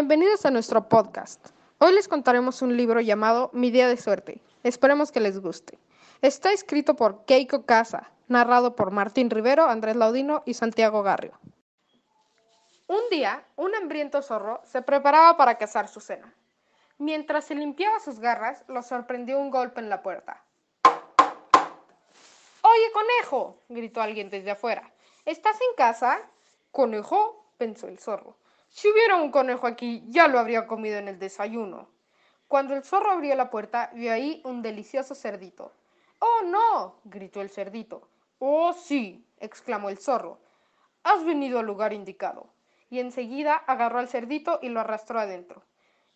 Bienvenidos a nuestro podcast. Hoy les contaremos un libro llamado Mi día de suerte. Esperemos que les guste. Está escrito por Keiko Casa, narrado por Martín Rivero, Andrés Laudino y Santiago Garrio. Un día, un hambriento zorro se preparaba para cazar su cena. Mientras se limpiaba sus garras, lo sorprendió un golpe en la puerta. Oye, conejo, gritó alguien desde afuera. ¿Estás en casa? Conejo, pensó el zorro. Si hubiera un conejo aquí, ya lo habría comido en el desayuno. Cuando el zorro abrió la puerta, vio ahí un delicioso cerdito. ¡Oh, no! gritó el cerdito. ¡Oh, sí! exclamó el zorro. Has venido al lugar indicado. Y enseguida agarró al cerdito y lo arrastró adentro.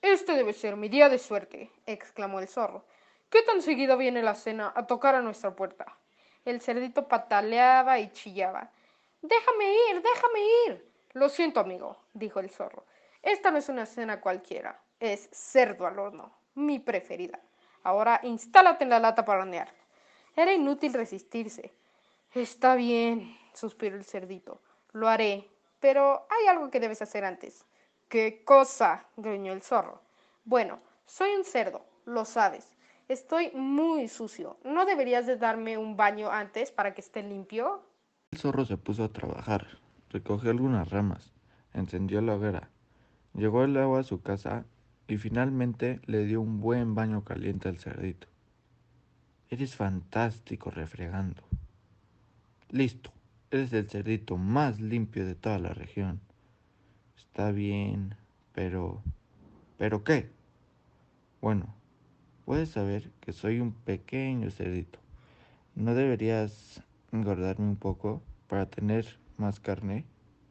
Este debe ser mi día de suerte, exclamó el zorro. ¿Qué tan seguido viene la cena a tocar a nuestra puerta? El cerdito pataleaba y chillaba. Déjame ir, déjame ir. Lo siento, amigo, dijo el zorro. Esta no es una cena cualquiera, es cerdo al horno, mi preferida. Ahora instálate en la lata para hornear. Era inútil resistirse. Está bien, suspiró el cerdito. Lo haré, pero hay algo que debes hacer antes. ¿Qué cosa? gruñó el zorro. Bueno, soy un cerdo, lo sabes. Estoy muy sucio. ¿No deberías de darme un baño antes para que esté limpio? El zorro se puso a trabajar, recogió algunas ramas, encendió la hoguera, llevó el agua a su casa y finalmente le dio un buen baño caliente al cerdito. Eres fantástico refregando. Listo, eres el cerdito más limpio de toda la región. Está bien, pero... ¿Pero qué? Bueno, Puedes saber que soy un pequeño cerdito. ¿No deberías engordarme un poco para tener más carne?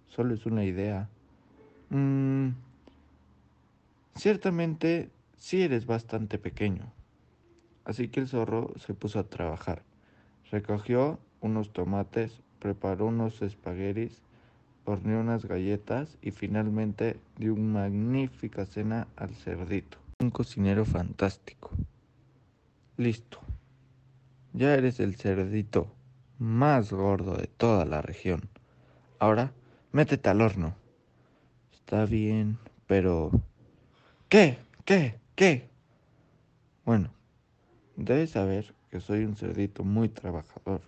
Solo es una idea. Mm, ciertamente sí eres bastante pequeño. Así que el zorro se puso a trabajar. Recogió unos tomates, preparó unos espaguetis, horneó unas galletas y finalmente dio una magnífica cena al cerdito un cocinero fantástico. Listo. Ya eres el cerdito más gordo de toda la región. Ahora, métete al horno. Está bien, pero... ¿Qué? ¿Qué? ¿Qué? Bueno, debes saber que soy un cerdito muy trabajador.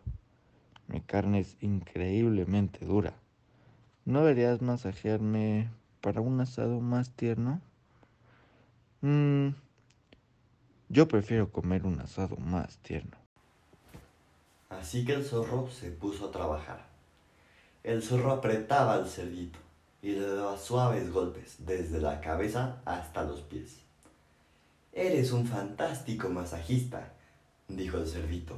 Mi carne es increíblemente dura. ¿No deberías masajearme para un asado más tierno? Mm, yo prefiero comer un asado más tierno. Así que el zorro se puso a trabajar. El zorro apretaba al cerdito y le daba suaves golpes desde la cabeza hasta los pies. Eres un fantástico masajista, dijo el cerdito.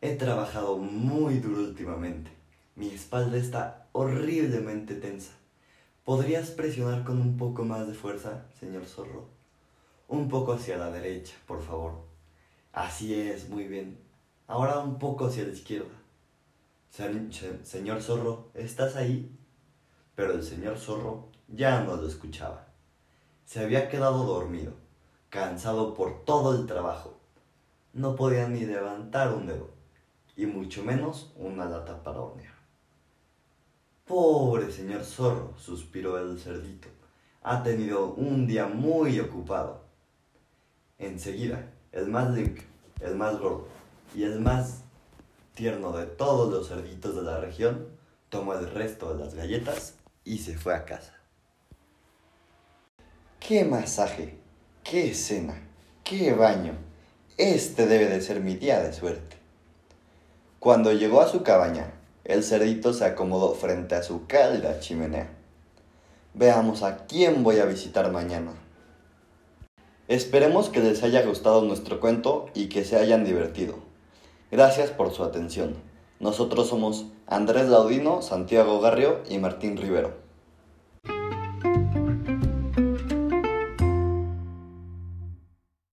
He trabajado muy duro últimamente. Mi espalda está horriblemente tensa. ¿Podrías presionar con un poco más de fuerza, señor zorro? Un poco hacia la derecha, por favor. Así es, muy bien. Ahora un poco hacia la izquierda. Señor zorro, ¿estás ahí? Pero el señor zorro ya no lo escuchaba. Se había quedado dormido, cansado por todo el trabajo. No podía ni levantar un dedo, y mucho menos una lata para hornear. Pobre señor zorro, suspiró el cerdito. Ha tenido un día muy ocupado. Enseguida, el más limpio, el más gordo y el más tierno de todos los cerditos de la región, tomó el resto de las galletas y se fue a casa. ¡Qué masaje! ¡Qué cena! ¡Qué baño! Este debe de ser mi día de suerte. Cuando llegó a su cabaña, el cerdito se acomodó frente a su cálida chimenea. Veamos a quién voy a visitar mañana. Esperemos que les haya gustado nuestro cuento y que se hayan divertido. Gracias por su atención. Nosotros somos Andrés Laudino, Santiago Garrio y Martín Rivero.